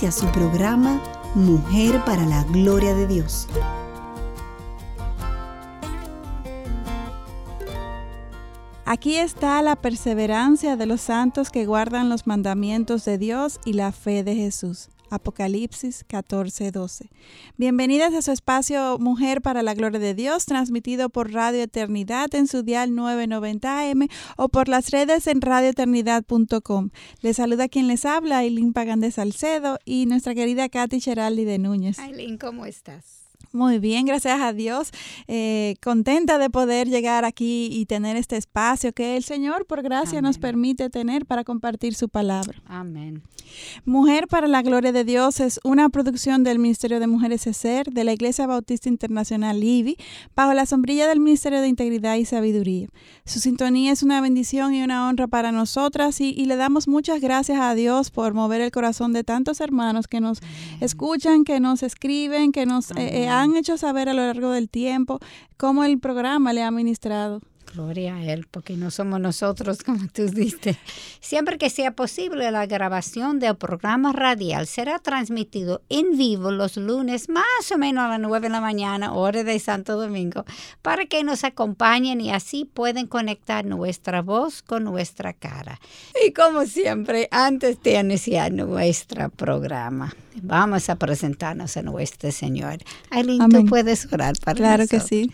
Inicia su programa Mujer para la Gloria de Dios. Aquí está la perseverancia de los santos que guardan los mandamientos de Dios y la fe de Jesús. Apocalipsis 14:12. Bienvenidas a su espacio Mujer para la Gloria de Dios, transmitido por Radio Eternidad en su dial 990 AM o por las redes en radioeternidad.com. Les saluda quien les habla, Aileen Pagan de Salcedo y nuestra querida Katy Cheraldi de Núñez. Aileen, ¿cómo estás? Muy bien, gracias a Dios. Eh, contenta de poder llegar aquí y tener este espacio que el Señor, por gracia, nos permite tener para compartir su palabra. Amén. Mujer para la Gloria de Dios es una producción del Ministerio de Mujeres ESER de la Iglesia Bautista Internacional IBI bajo la sombrilla del Ministerio de Integridad y Sabiduría. Su sintonía es una bendición y una honra para nosotras y, le damos muchas gracias a Dios por mover el corazón de tantos hermanos que nos escuchan, que nos escriben, que nos eh, eh, han hecho saber a lo largo del tiempo cómo el programa le ha ministrado. Gloria a Él, porque no somos nosotros, como tú dices. Siempre que sea posible, la grabación del programa radial será transmitido en vivo los lunes, más o menos a las 9 de la mañana, hora de Santo Domingo, para que nos acompañen y así pueden conectar nuestra voz con nuestra cara. Y como siempre, antes de iniciar nuestro programa, vamos a presentarnos a nuestro Señor. Aileen, tú puedes orar para Claro que sí.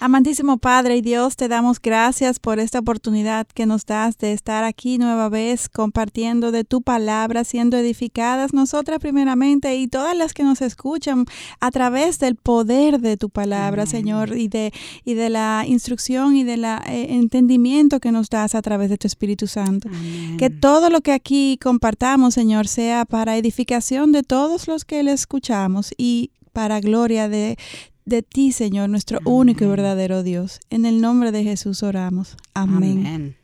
Amantísimo Padre y Dios, te damos gracias por esta oportunidad que nos das de estar aquí nueva vez compartiendo de tu palabra, siendo edificadas nosotras primeramente y todas las que nos escuchan a través del poder de tu palabra, Señor, y de, y de la instrucción y del eh, entendimiento que nos das a través de tu Espíritu Santo. Que todo lo que aquí compartamos, Señor, sea para edificación de todos los que le escuchamos y para gloria de de ti, Señor, nuestro único y verdadero Dios. En el nombre de Jesús oramos. Amén.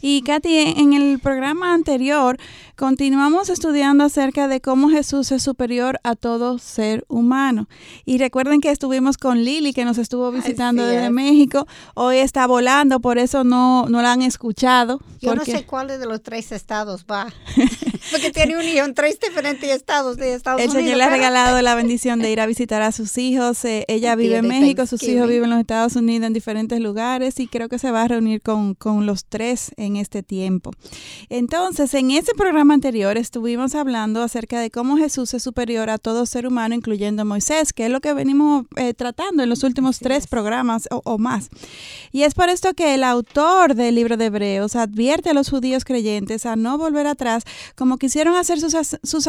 Y Katy, en el programa anterior continuamos estudiando acerca de cómo Jesús es superior a todo ser humano. Y recuerden que estuvimos con Lili, que nos estuvo visitando desde México. Hoy está volando, por eso no, no la han escuchado. Yo no sé cuál de los tres estados va. porque tiene un hijo en tres diferentes estados de Estados el Unidos. El Señor le ha regalado la bendición de ir a visitar a sus hijos. Eh, ella vive en México, sus hijos viven en los Estados Unidos en diferentes lugares y creo que se va a reunir con, con los tres en este tiempo. Entonces, en ese programa anterior estuvimos hablando acerca de cómo Jesús es superior a todo ser humano, incluyendo Moisés, que es lo que venimos eh, tratando en los últimos tres programas o, más. Y es por esto que el autor del libro de Hebreos advierte a los judíos creyentes a no volver atrás como quisieron hacer sus, sus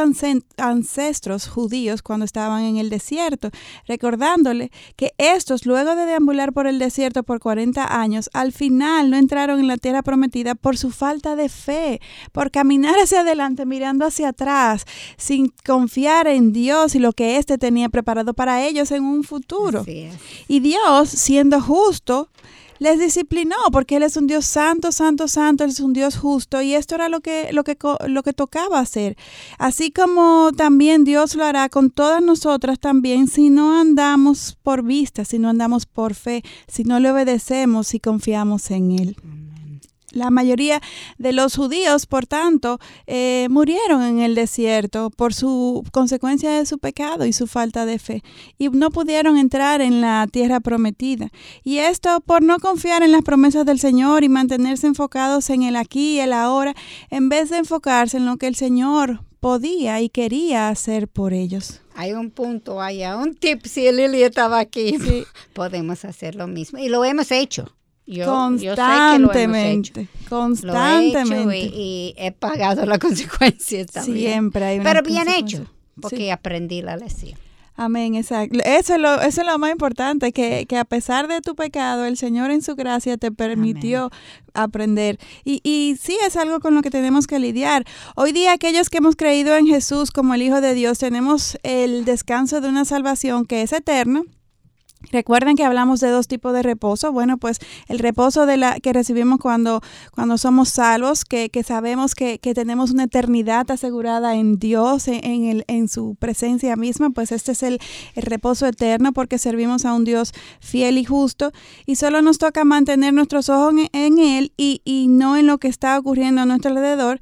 ancestros judíos cuando estaban en el desierto, recordándole que estos, luego de deambular por el desierto por 40 años, al final no entraron en la tierra prometida por su falta de fe, por caminar hacia adelante mirando hacia atrás, sin confiar en Dios y lo que éste tenía preparado para ellos en un futuro. Y Dios, siendo justo, les disciplinó porque Él es un Dios santo, santo, santo, Él es un Dios justo y esto era lo que, lo que, lo que tocaba hacer. Así como también Dios lo hará con todas nosotras también si no andamos por vista, si no andamos por fe, si no le obedecemos y confiamos en Él. La mayoría de los judíos, por tanto, eh, murieron en el desierto por su consecuencia de su pecado y su falta de fe, y no pudieron entrar en la tierra prometida. Y esto por no confiar en las promesas del Señor y mantenerse enfocados en el aquí y el ahora, en vez de enfocarse en lo que el Señor podía y quería hacer por ellos. Hay un punto allá, un tip, si Lili estaba aquí, podemos hacer lo mismo. Y lo hemos hecho constantemente, constantemente. y, he pagado la consecuencia también. Siempre hay Pero bien hecho, porque aprendí la lección. Amén, exacto. Eso es lo, eso es lo más importante, que, que a pesar de tu pecado, el Señor en su gracia te permitió aprender. Y, y sí es algo con lo que tenemos que lidiar. Hoy día aquellos que hemos creído en Jesús como el Hijo de Dios tenemos el descanso de una salvación que es eterna Recuerden que hablamos de dos tipos de reposo. Bueno, pues el reposo de la que recibimos cuando, cuando somos salvos, que, que sabemos que, que, tenemos una eternidad asegurada en Dios, en, el, en su presencia misma, pues este es el, el, reposo eterno porque servimos a un Dios fiel y justo y solo nos toca mantener nuestros ojos en, en Él y, y no en lo que está ocurriendo a nuestro alrededor.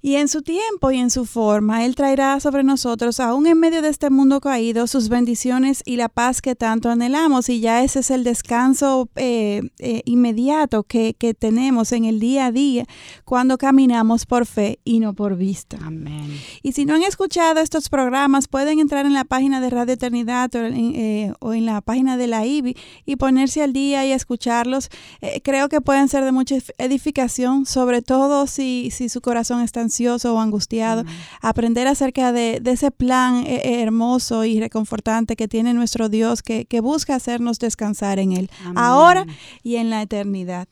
Y en su tiempo y en su forma, Él traerá sobre nosotros, aún en medio de este mundo caído, sus bendiciones y la paz que tanto anhelamos. Y ya ese es el descanso eh, eh, inmediato que, que, tenemos en el día a día cuando caminamos por fe y no por vista. Amén. Y si no han escuchado estos programas, pueden entrar en la página de Radio Eternidad o en, eh, o en la página de la IBI y ponerse al día y escucharlos. creo que pueden ser de mucha edificación, sobre todo si, si su corazón está ansioso o angustiado, aprender acerca de, ese plan eh, eh, hermoso y reconfortante que tiene nuestro Dios que, busca hacernos descansar en Él, ahora y en la eternidad.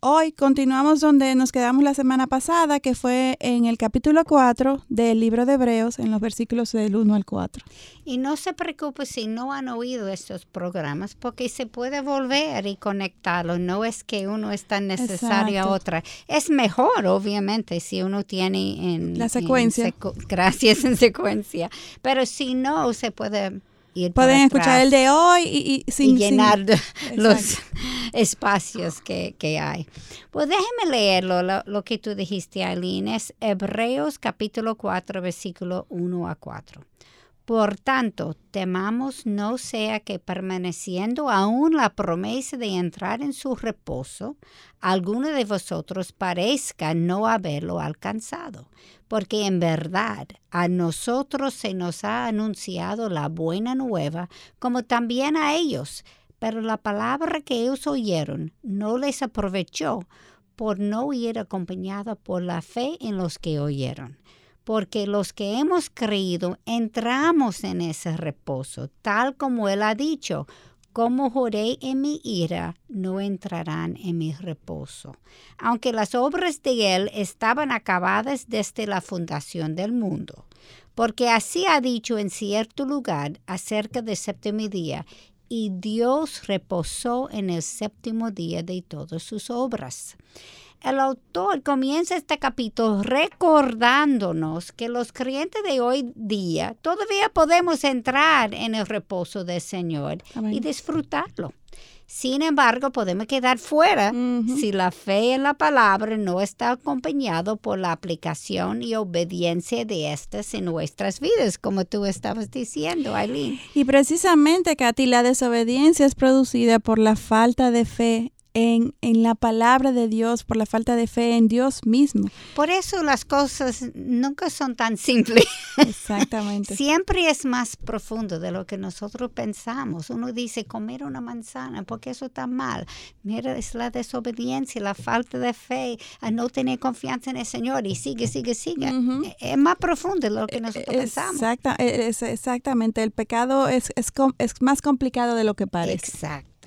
Hoy continuamos donde nos quedamos la semana pasada, que fue en el capítulo 4 del libro de Hebreos, en los versículos del 1 al 4. Y no se preocupe si no han oído estos programas, porque se puede volver y conectarlo. No es que uno es tan necesario a otra. Es mejor, obviamente, si uno tiene en... La secuencia. gracias, en secuencia. Pero si no, se puede Pueden escuchar el de hoy y, sin, llenar los espacios que, hay. Pues déjeme leerlo, lo, que tú dijiste, Aileen. Es Hebreos capítulo 4, versículo 1 a 4. Por tanto, temamos no sea que permaneciendo aún la promesa de entrar en su reposo, alguno de vosotros parezca no haberlo alcanzado porque en verdad a nosotros se nos ha anunciado la buena nueva, como también a ellos, pero la palabra que ellos oyeron no les aprovechó por no ir acompañada por la fe en los que oyeron. Porque los que hemos creído entramos en ese reposo, tal como Él ha dicho, como juré en mi ira, no entrarán en mi reposo. Aunque las obras de él estaban acabadas desde la fundación del mundo. Porque así ha dicho en cierto lugar acerca del séptimo día, y Dios reposó en el séptimo día de todas sus obras el autor comienza este capítulo recordándonos que los creyentes de hoy día todavía podemos entrar en el reposo del Señor y disfrutarlo. Sin embargo, podemos quedar fuera si la fe en la palabra no está acompañado por la aplicación y obediencia de estas en nuestras vidas, como tú estabas diciendo, Aileen. Y precisamente, Katy, la desobediencia es producida por la falta de fe en, en, la palabra de Dios, por la falta de fe en Dios mismo. Por eso las cosas nunca son tan simples. Exactamente. Siempre es más profundo de lo que nosotros pensamos. Uno dice comer una manzana, porque eso está mal. Mira, es la desobediencia, la falta de fe, a no tener confianza en el Señor y sigue, sigue, sigue. Es más profundo de lo que nosotros pensamos. Exacta, es, exactamente. El pecado es, es, es más complicado de lo que parece. Exacto.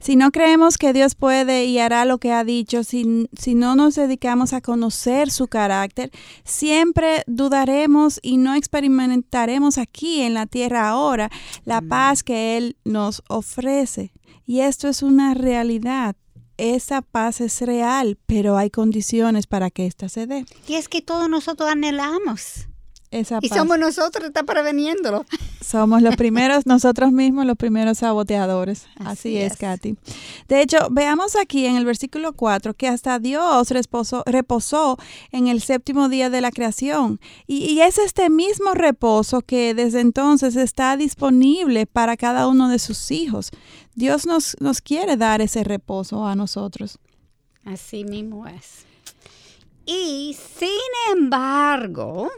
Si no creemos que Dios puede y hará lo que ha dicho, si, si no nos dedicamos a conocer su carácter, siempre dudaremos y no experimentaremos aquí en la tierra ahora la paz que Él nos ofrece. Y esto es una realidad esa paz es real, pero hay condiciones para que ésta se dé. Y es que todos nosotros anhelamos y somos nosotros, está preveniéndolo. Somos los primeros, nosotros mismos los primeros saboteadores. Así, es, Katy. De hecho, veamos aquí en el versículo 4 que hasta Dios reposó, reposó en el séptimo día de la creación. Y, y es este mismo reposo que desde entonces está disponible para cada uno de sus hijos. Dios nos, nos quiere dar ese reposo a nosotros. Así mismo es. Y sin embargo,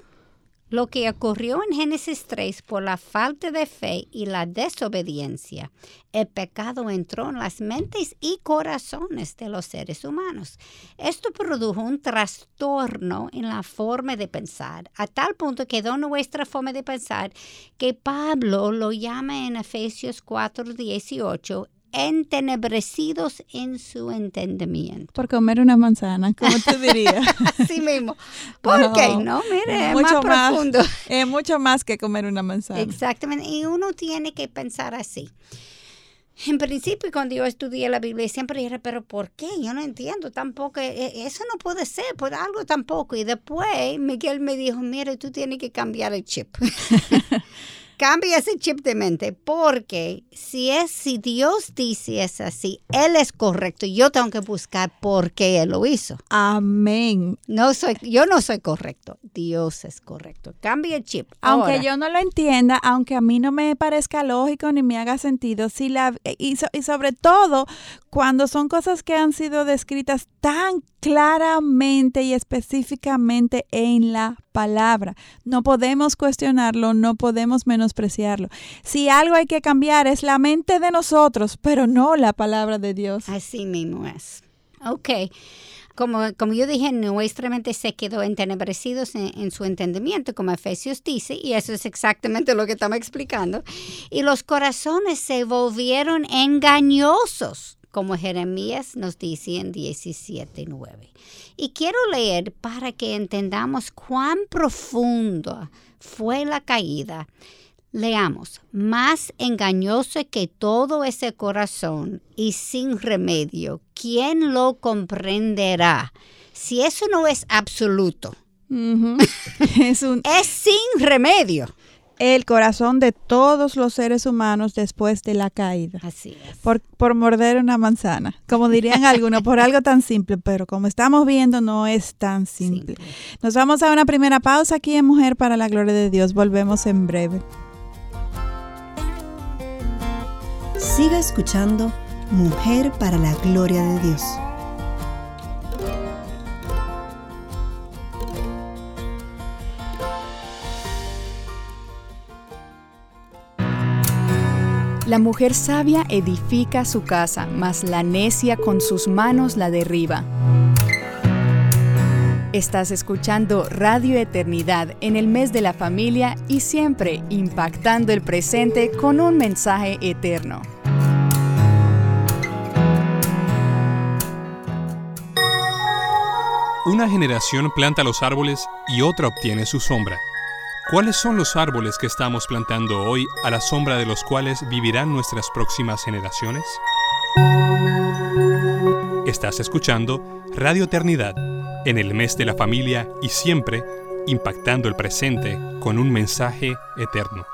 lo que ocurrió en Génesis 3 por la falta de fe y la desobediencia. El pecado entró en las mentes y corazones de los seres humanos. Esto produjo un trastorno en la forma de pensar, a tal punto quedó nuestra forma de pensar que Pablo lo llama en Efesios 4:18 entenebrecidos en su entendimiento. Por comer una manzana, como tú dirías. Así mismo. ¿Por qué no? Mire, es mucho más, profundo. Es mucho más que comer una manzana. Exactamente. Y uno tiene que pensar así. En principio, cuando yo estudié la Biblia, siempre dije, pero ¿por qué? Yo no entiendo tampoco. E, e, eso no puede ser, por algo tampoco. Y después Miguel me dijo, mire, tú tienes que cambiar el chip. Cambia ese chip de mente, porque si es, si Dios dice es así, Él es correcto. Yo tengo que buscar por qué Él lo hizo. Amén. No soy, yo no soy correcto. Dios es correcto. Cambia el chip. Aunque yo no lo entienda, aunque a mí no me parezca lógico ni me haga sentido, si la, y, y sobre todo cuando son cosas que han sido descritas tan claramente y específicamente en la palabra. No podemos cuestionarlo, no podemos menospreciarlo. Si algo hay que cambiar es la mente de nosotros, pero no la palabra de Dios. Así mismo es. Ok. Como, como, yo dije, nuestra mente se quedó entenebrecidos en, en, su entendimiento, como Efesios dice, y eso es exactamente lo que estamos explicando. Y los corazones se volvieron engañosos como Jeremías nos dice en 17.9. Y quiero leer para que entendamos cuán profundo fue la caída. Leamos, más engañoso que todo ese corazón y sin remedio, ¿quién lo comprenderá? Si eso no es absoluto, es, un... es sin remedio el corazón de todos los seres humanos después de la caída. Así es. Por, por morder una manzana, como dirían algunos, por algo tan simple, pero como estamos viendo no es tan simple. Nos vamos a una primera pausa aquí en Mujer para la Gloria de Dios. Volvemos en breve. Siga escuchando Mujer para la Gloria de Dios. La mujer sabia edifica su casa, mas la necia con sus manos la derriba. Estás escuchando Radio Eternidad en el mes de la familia y siempre impactando el presente con un mensaje eterno. Una generación planta los árboles y otra obtiene su sombra. ¿Cuáles son los árboles que estamos plantando hoy a la sombra de los cuales vivirán nuestras próximas generaciones? Estás escuchando Radio Eternidad en el mes de la familia y siempre impactando el presente con un mensaje eterno.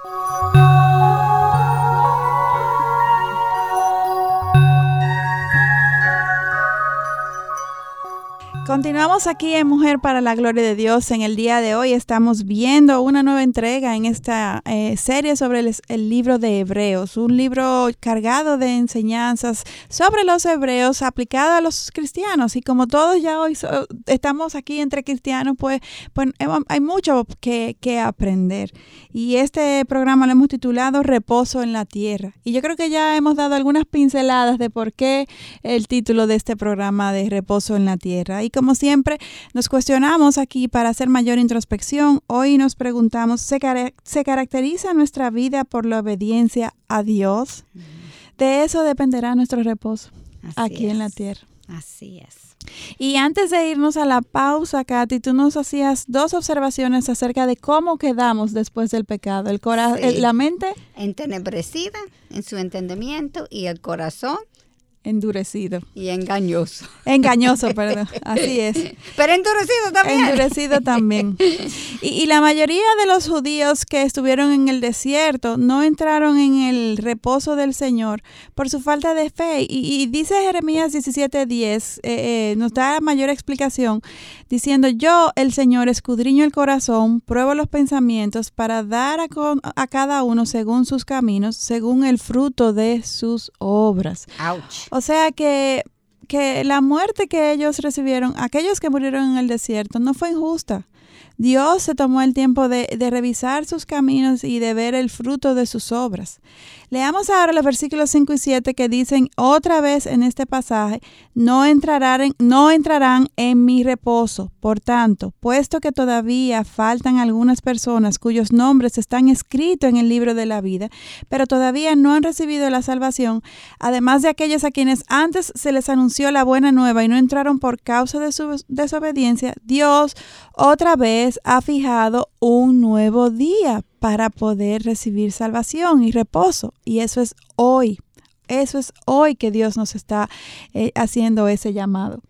Continuamos aquí en Mujer para la Gloria de Dios. En el día de hoy estamos viendo una nueva entrega en esta eh, serie sobre el, libro de Hebreos, un libro cargado de enseñanzas sobre los hebreos aplicado a los cristianos. Y como todos ya hoy estamos aquí entre cristianos, pues, pues hay mucho que, que aprender. Y este programa lo hemos titulado Reposo en la Tierra. Y yo creo que ya hemos dado algunas pinceladas de por qué el título de este programa de Reposo en la Tierra. Y como siempre, nos cuestionamos aquí para hacer mayor introspección. Hoy nos preguntamos, ¿se, caracteriza nuestra vida por la obediencia a Dios? De eso dependerá nuestro reposo aquí en la tierra. Así es. Y antes de irnos a la pausa, Katy, tú nos hacías dos observaciones acerca de cómo quedamos después del pecado. El corazón, la mente entenebrecida en su entendimiento y el corazón endurecido. Y engañoso. Engañoso, perdón. Así es. Pero endurecido también. Endurecido también. Y, la mayoría de los judíos que estuvieron en el desierto no entraron en el reposo del Señor por su falta de fe. Y, dice Jeremías 17:10, eh, eh, nos da mayor explicación, diciendo, yo, el Señor, escudriño el corazón, pruebo los pensamientos para dar a, a cada uno según sus caminos, según el fruto de sus obras. Ouch. O sea que, que la muerte que ellos recibieron, aquellos que murieron en el desierto, no fue injusta. Dios se tomó el tiempo de, de, revisar sus caminos y de ver el fruto de sus obras. Leamos ahora los versículos 5 y 7 que dicen otra vez en este pasaje, no entrarán, en, no entrarán en mi reposo. Por tanto, puesto que todavía faltan algunas personas cuyos nombres están escritos en el libro de la vida, pero todavía no han recibido la salvación, además de aquellos a quienes antes se les anunció la buena nueva y no entraron por causa de su desobediencia, Dios otra vez ha fijado un nuevo día para poder recibir salvación y reposo. Y eso es hoy. Eso es hoy que Dios nos está eh, haciendo ese llamado.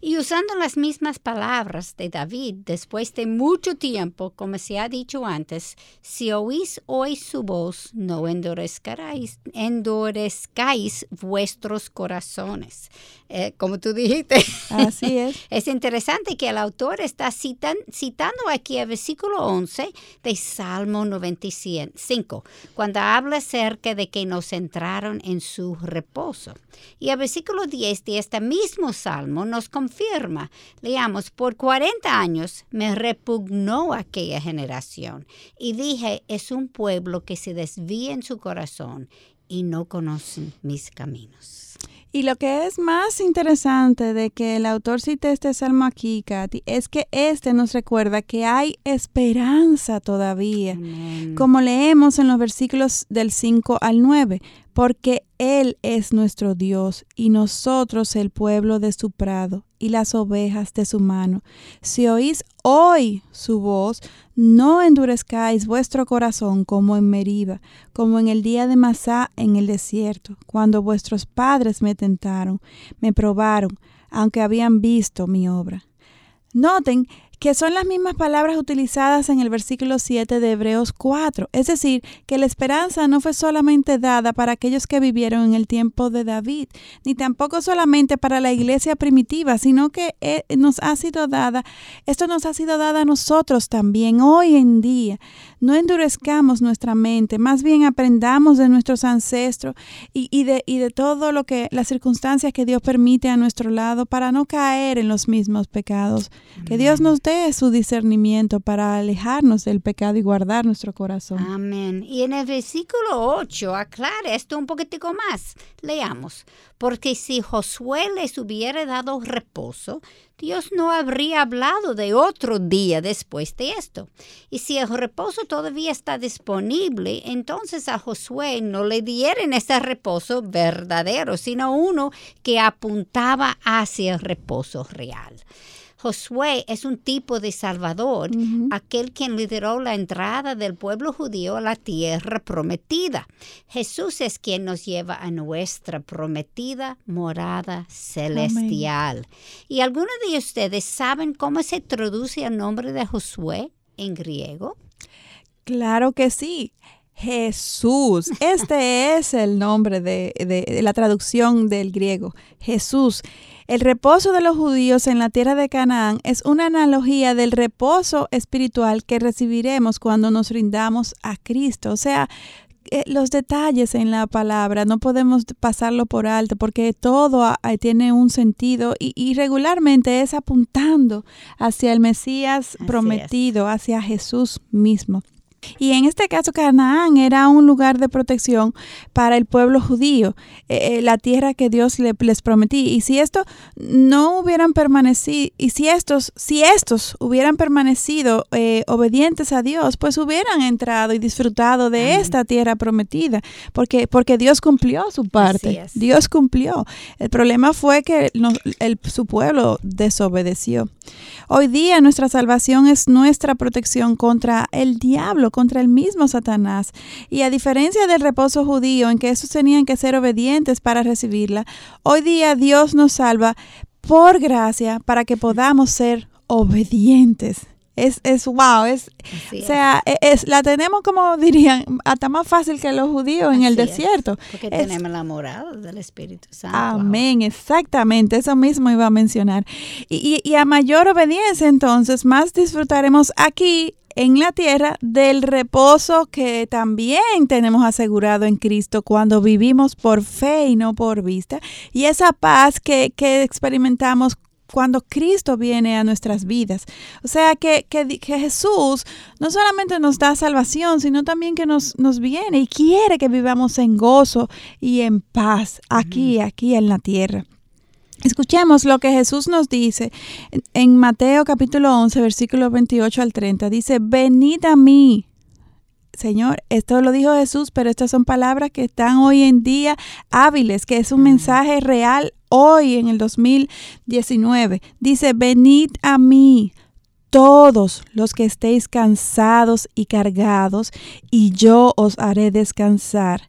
Y usando las mismas palabras de David, después de mucho tiempo, como se ha dicho antes, si oís hoy su voz, no endurezcáis, endurezcáis vuestros corazones. Eh, como tú dijiste. Así es. es interesante que el autor está citan, citando aquí el versículo 11 de Salmo 95, cuando habla acerca de que nos entraron en su reposo. Y el versículo 10 de este mismo salmo nos confirma. Leamos, por 40 años me repugnó aquella generación y dije, es un pueblo que se desvía en su corazón y no conocen mis caminos. Y lo que es más interesante de que el autor cite este salmo aquí, Katy, es que este nos recuerda que hay esperanza todavía, como leemos en los versículos del 5 al 9 porque Él es nuestro Dios y nosotros el pueblo de su prado y las ovejas de su mano. Si oís hoy su voz, no endurezcáis vuestro corazón como en Meriba, como en el día de Masá en el desierto, cuando vuestros padres me tentaron, me probaron, aunque habían visto mi obra. Noten que son las mismas palabras utilizadas en el versículo 7 de Hebreos 4. Es decir, que la esperanza no fue solamente dada para aquellos que vivieron en el tiempo de David, ni tampoco solamente para la iglesia primitiva, sino que eh, nos ha sido dada, esto nos ha sido dada a nosotros también hoy en día. No endurezcamos nuestra mente, más bien aprendamos de nuestros ancestros y, y de, y de todo lo que, las circunstancias que Dios permite a nuestro lado para no caer en los mismos pecados. Que Dios nos dé su discernimiento para alejarnos del pecado y guardar nuestro corazón. Amén. Y en el versículo 8 aclara esto un poquitico más. Leamos. Porque si Josué les hubiera dado reposo, Dios no habría hablado de otro día después de esto. Y si el reposo todavía está disponible, entonces a Josué no le dieron ese reposo verdadero, sino uno que apuntaba hacia el reposo real. Josué es un tipo de salvador, aquel quien lideró la entrada del pueblo judío a la tierra prometida. Jesús es quien nos lleva a nuestra prometida morada celestial. ¿Y algunos de ustedes saben cómo se traduce el nombre de Josué en griego? Claro que sí. Jesús. Este es el nombre de, de, la traducción del griego. Jesús. El reposo de los judíos en la tierra de Canaán es una analogía del reposo espiritual que recibiremos cuando nos rindamos a Cristo. O sea, eh, los detalles en la palabra no podemos pasarlo por alto porque todo tiene un sentido y, regularmente es apuntando hacia el Mesías prometido, hacia Jesús mismo. Y en este caso Canaán era un lugar de protección para el pueblo judío, eh, eh, la tierra que Dios les prometí. Y si esto no hubieran permanecido, y si estos, si estos hubieran permanecido eh, obedientes a Dios, pues hubieran entrado y disfrutado de esta tierra prometida, porque, porque Dios cumplió su parte. Dios cumplió. El problema fue que el, su pueblo desobedeció. Hoy día nuestra salvación es nuestra protección contra el diablo contra el mismo Satanás. Y a diferencia del reposo judío, en que esos tenían que ser obedientes para recibirla, hoy día Dios nos salva por gracia para que podamos ser obedientes. Es, es wow, es, o sea, e, es. la tenemos como dirían, hasta más fácil que los judíos en el desierto. porque tenemos la morada del Espíritu Santo. Amén, exactamente, eso mismo iba a mencionar. Y, y, y, a mayor obediencia entonces, más disfrutaremos aquí en la tierra del reposo que también tenemos asegurado en Cristo cuando vivimos por fe y no por vista. Y esa paz que, que experimentamos cuando Cristo viene a nuestras vidas. O sea que, que, Jesús no solamente nos da salvación, sino también que nos, nos, viene y quiere que vivamos en gozo y en paz aquí, aquí en la tierra. Escuchemos lo que Jesús nos dice en Mateo capítulo 11, versículo 28 al 30. Dice, venid a mí. Señor, esto lo dijo Jesús, pero estas son palabras que están hoy en día hábiles, que es un mensaje real hoy en el 2019. Dice, venid a mí todos los que estéis cansados y cargados, y yo os haré descansar.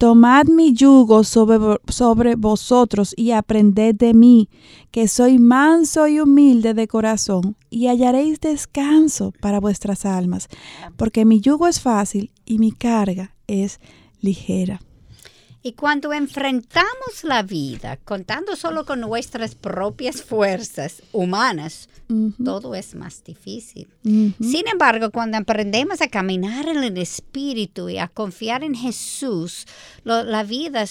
Tomad mi yugo sobre, sobre, vosotros y aprended de mí, que soy manso y humilde de corazón, y hallaréis descanso para vuestras almas, porque mi yugo es fácil y mi carga es ligera. Y cuando enfrentamos la vida contando solo con nuestras propias fuerzas humanas, todo es más difícil. Sin embargo, cuando aprendemos a caminar en el Espíritu y a confiar en Jesús, la vida,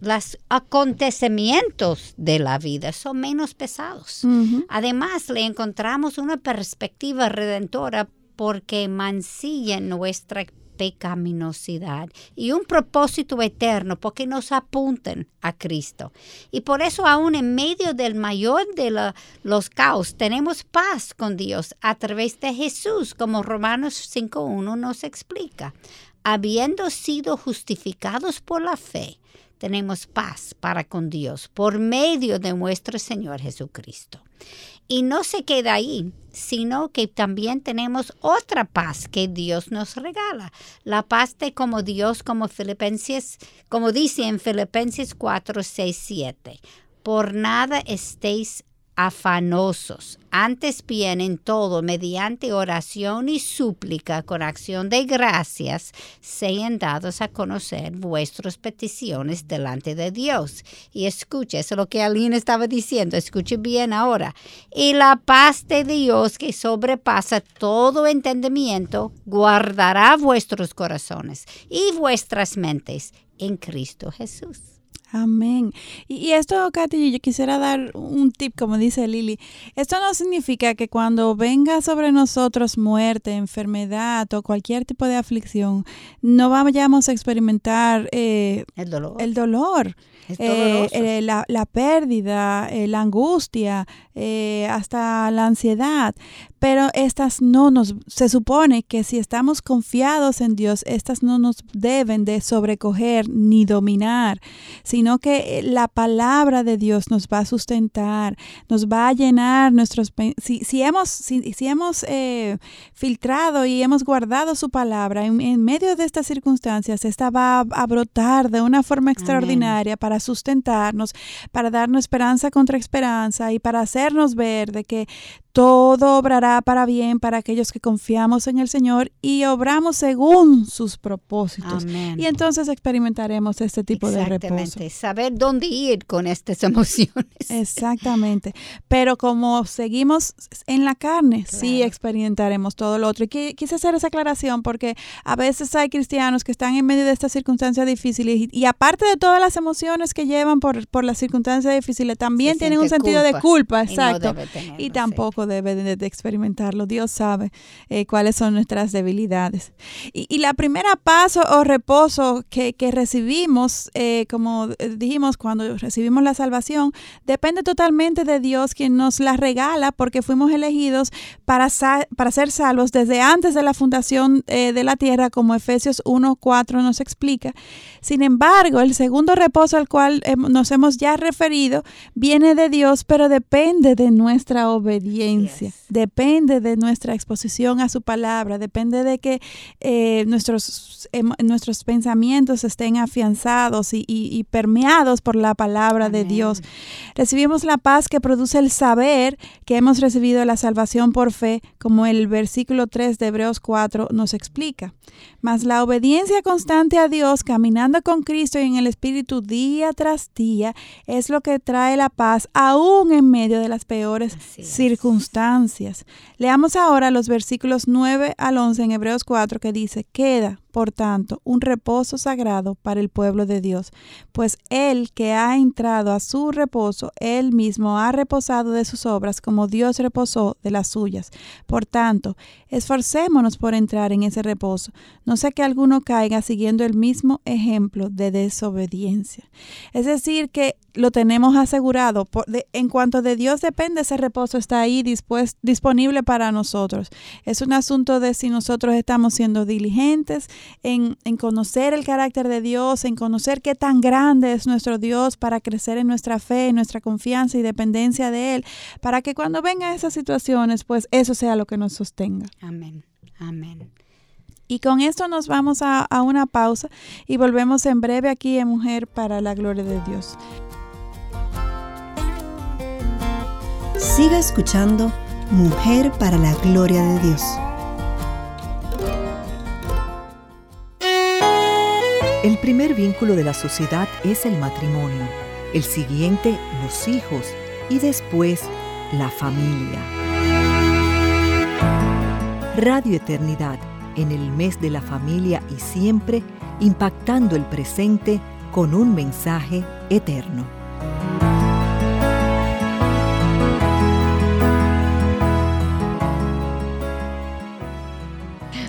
los acontecimientos de la vida son menos pesados. Además, le encontramos una perspectiva redentora porque mancilla nuestra pecaminosidad y un propósito eterno porque nos apunten a Cristo. Y por eso aún en medio del mayor de los caos tenemos paz con Dios a través de Jesús, como Romanos 5.1 nos explica. Habiendo sido justificados por la fe, tenemos paz para con Dios por medio de nuestro Señor Jesucristo. Y no se queda ahí, sino que también tenemos otra paz que Dios nos regala. La paz de como Dios, como Filipenses, como dice en Filipenses 4, 6, 7. Por nada estéis afanosos. Antes bien en todo, mediante oración y súplica con acción de gracias, sean dados a conocer vuestras peticiones delante de Dios. Y escuche, eso es lo que Aline estaba diciendo, escuche bien ahora. Y la paz de Dios que sobrepasa todo entendimiento, guardará vuestros corazones y vuestras mentes en Cristo Jesús. Amén. Y, esto, Katy, yo quisiera dar un tip, como dice Lili. Esto no significa que cuando venga sobre nosotros muerte, enfermedad o cualquier tipo de aflicción, no vayamos a experimentar eh, el dolor. El dolor. Eh, eh, la, la, pérdida, la angustia, hasta la ansiedad pero estas no nos, se supone que si estamos confiados en Dios, estas no nos deben de sobrecoger ni dominar, sino que eh, la palabra de Dios nos va a sustentar, nos va a llenar nuestros, si, si hemos, si, hemos eh, filtrado y hemos guardado su palabra en, medio de estas circunstancias, esta va a, brotar de una forma extraordinaria para sustentarnos, para darnos esperanza contra esperanza y para hacernos ver de que todo obrará para bien para aquellos que confiamos en el Señor y obramos según sus propósitos. Y entonces experimentaremos este tipo de reposo. Saber dónde ir con estas emociones. Exactamente. Pero como seguimos en la carne, sí experimentaremos todo lo otro. Y quise hacer esa aclaración porque a veces hay cristianos que están en medio de estas circunstancias difíciles y, aparte de todas las emociones que llevan por, por las circunstancias difíciles, también tienen un sentido de culpa, exacto. Y, tampoco debe de, experimentarlo. Dios sabe eh, cuáles son nuestras debilidades. Y, la primera paso o reposo que, recibimos, eh, como dijimos, cuando recibimos la salvación, depende totalmente de Dios quien nos la regala porque fuimos elegidos para, para ser salvos desde antes de la fundación eh, de la tierra, como Efesios 1.4 nos explica. Sin embargo, el segundo reposo al cual nos hemos ya referido viene de Dios, pero depende de nuestra obediencia Depende de nuestra exposición a su palabra, depende de que eh, nuestros, nuestros pensamientos estén afianzados y, permeados por la palabra de Dios. Recibimos la paz que produce el saber que hemos recibido la salvación por fe, como el versículo 3 de Hebreos 4 nos explica. Mas la obediencia constante a Dios, caminando con Cristo y en el Espíritu día tras día, es lo que trae la paz aún en medio de las peores circunstancias. Leamos ahora los versículos 9 al 11 en Hebreos 4 que dice, queda por tanto, un reposo sagrado para el pueblo de Dios, pues el que ha entrado a su reposo, él mismo ha reposado de sus obras como Dios reposó de las suyas. Por tanto, esforcémonos por entrar en ese reposo, sea que alguno caiga siguiendo el mismo ejemplo de desobediencia. Es decir, que lo tenemos asegurado. en cuanto de Dios depende, ese reposo está ahí disponible para nosotros. Es un asunto de si nosotros estamos siendo diligentes en, conocer el carácter de Dios, en conocer qué tan grande es nuestro Dios para crecer en nuestra fe, en nuestra confianza y dependencia de Él, para que cuando vengan esas situaciones, pues eso sea lo que nos sostenga. Amén. Y con esto nos vamos a, a una pausa y volvemos en breve aquí en Mujer para la Gloria de Dios. Siga escuchando Mujer para la Gloria de Dios. El primer vínculo de la sociedad es el matrimonio, el siguiente los hijos y después la familia. Radio Eternidad, en el mes de la familia y siempre impactando el presente con un mensaje eterno.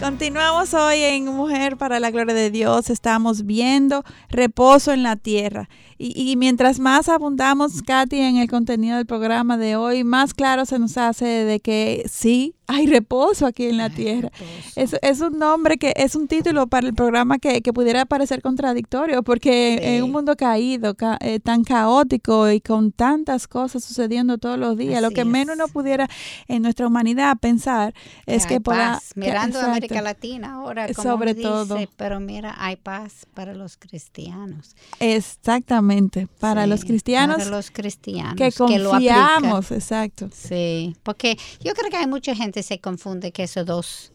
Continuamos hoy en Mujer para la Gloria de Dios. Estamos viendo reposo en la tierra. Y, mientras más abundamos, Katy, en el contenido del programa de hoy, más claro se nos hace de que sí, hay reposo aquí en la tierra. Es, es, un nombre que es un título para el programa que, pudiera parecer contradictorio, porque en un mundo caído, eh, tan caótico y con tantas cosas sucediendo todos los días, lo que menos uno pudiera en nuestra humanidad pensar es que, pueda... Mirando América Latina ahora, como sobre todo. Pero mira, hay paz para los cristianos. Exactamente, para los cristianos. Para los cristianos. Que confiamos, exacto. Sí, porque yo creo que hay mucha gente se confunde que esos dos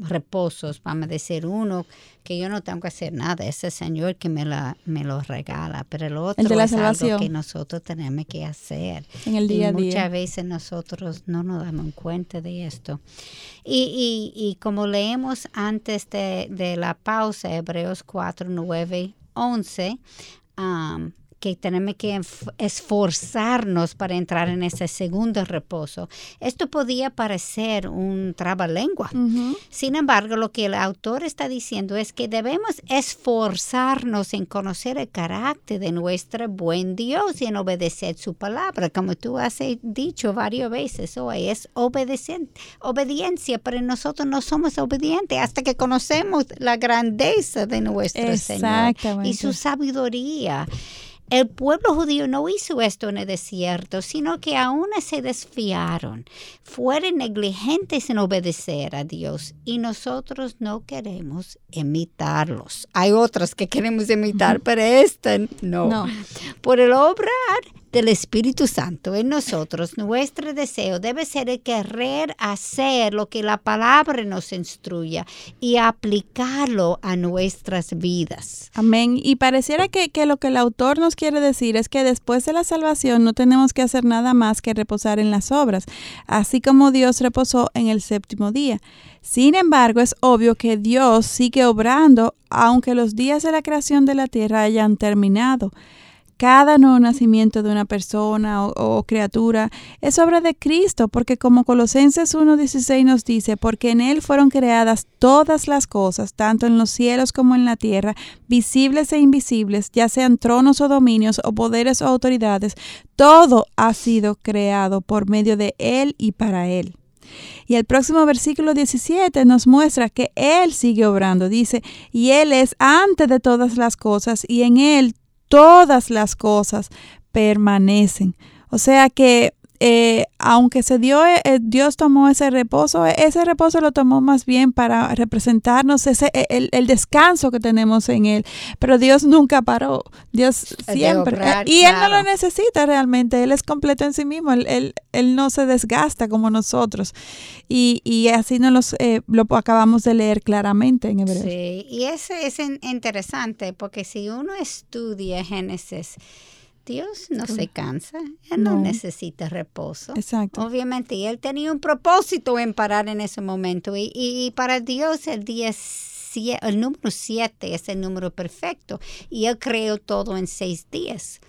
reposos, vamos a decir, uno que yo no tengo que hacer nada, ese Señor que me, la, me lo regala, pero el otro es algo que nosotros tenemos que hacer. En el día a día. Muchas veces nosotros no nos damos cuenta de esto. Y, y, y como leemos antes de, de la pausa, Hebreos 4, 9, 11, que tenemos que esforzarnos para entrar en ese segundo reposo. Esto podía parecer un trabalengua. Sin embargo, lo que el autor está diciendo es que debemos esforzarnos en conocer el carácter de nuestro buen Dios y en obedecer su palabra, como tú has dicho varias veces hoy, es obediencia, pero nosotros no somos obedientes hasta que conocemos la grandeza de nuestro Señor y su sabiduría. El pueblo judío no hizo esto en el desierto, sino que aún se desfiaron, fueron negligentes en obedecer a Dios y nosotros no queremos imitarlos. Hay otras que queremos imitar, pero esta no. no. Por el obrar del Espíritu Santo en nosotros, nuestro deseo debe ser el querer hacer lo que la palabra nos instruya y aplicarlo a nuestras vidas. Amén. Y pareciera que, que lo que el autor nos quiere decir es que después de la salvación no tenemos que hacer nada más que reposar en las obras, así como Dios reposó en el séptimo día. Sin embargo, es obvio que Dios sigue obrando aunque los días de la creación de la tierra hayan terminado. Cada nuevo nacimiento de una persona o, criatura es obra de Cristo, porque como Colosenses 1.16 nos dice, porque en Él fueron creadas todas las cosas, tanto en los cielos como en la tierra, visibles e invisibles, ya sean tronos o dominios o poderes o autoridades, todo ha sido creado por medio de Él y para Él. Y el próximo versículo 17 nos muestra que Él sigue obrando. Dice, y Él es antes de todas las cosas y en Él todas las cosas permanecen. O sea que eh, aunque se dio, eh, Dios tomó ese reposo, ese reposo lo tomó más bien para representarnos ese, e, el, descanso que tenemos en Él. Pero Dios nunca paró, Dios siempre. y Él no lo necesita realmente, Él es completo en sí mismo, Él, él, no se desgasta como nosotros. Y, y así nos lo acabamos de leer claramente en Hebreos. Sí, y eso es interesante porque si uno estudia Génesis, Dios no se cansa, Él no. necesita reposo. Exacto. Obviamente, y Él tenía un propósito en parar en ese momento. Y, y, para Dios el día el número siete es el número perfecto. Y Él creó todo en seis días.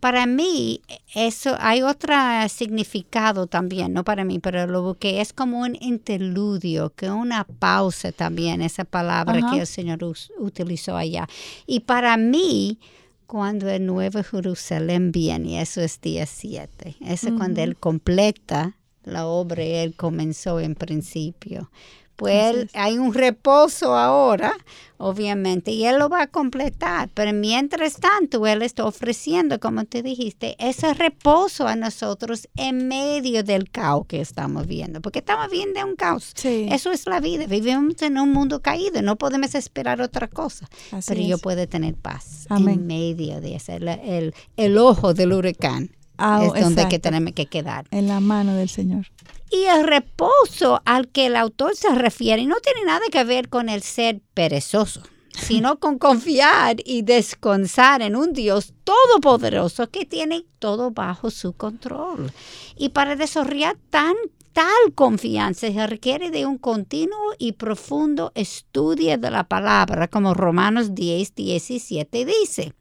Para mí, eso hay otro significado también, no para mí, pero lo que es como un interludio, que una pausa también, esa palabra que el Señor utilizó allá. Y para mí, cuando el Nuevo Jerusalén viene, y eso es día 7. Eso es cuando Él completa la obra Él comenzó en principio. Pues hay un reposo ahora, obviamente, y Él lo va a completar. Pero mientras tanto, Él está ofreciendo, como te dijiste, ese reposo a nosotros en medio del caos que estamos viendo. Porque estamos viendo un caos. Eso es la vida. Vivimos en un mundo caído. No podemos esperar otra cosa. pero yo puedo tener paz en medio de ese, el, el, ojo del huracán. Ah, es donde que tenemos que quedar. En la mano del Señor. Y el reposo al que el autor se refiere no tiene nada que ver con el ser perezoso, sino con confiar y descansar en un Dios todopoderoso que tiene todo bajo su control. Y para desarrollar tal confianza se requiere de un continuo y profundo estudio de la palabra, como Romanos 10, 17 dice.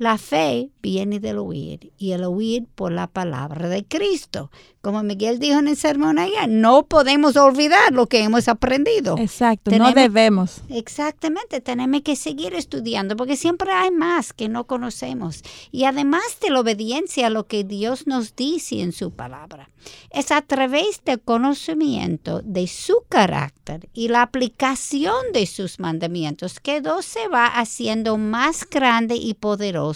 La fe viene del oír y el oír por la palabra de Cristo como Miguel dijo en el sermón allá, no podemos olvidar lo que hemos aprendido. Exacto, no debemos. Exactamente, tenemos que seguir estudiando porque siempre hay más que no conocemos. Y además de la obediencia a lo que Dios nos dice en su palabra, es a través del conocimiento de su carácter y la aplicación de sus mandamientos que Dios se va haciendo más grande y poderoso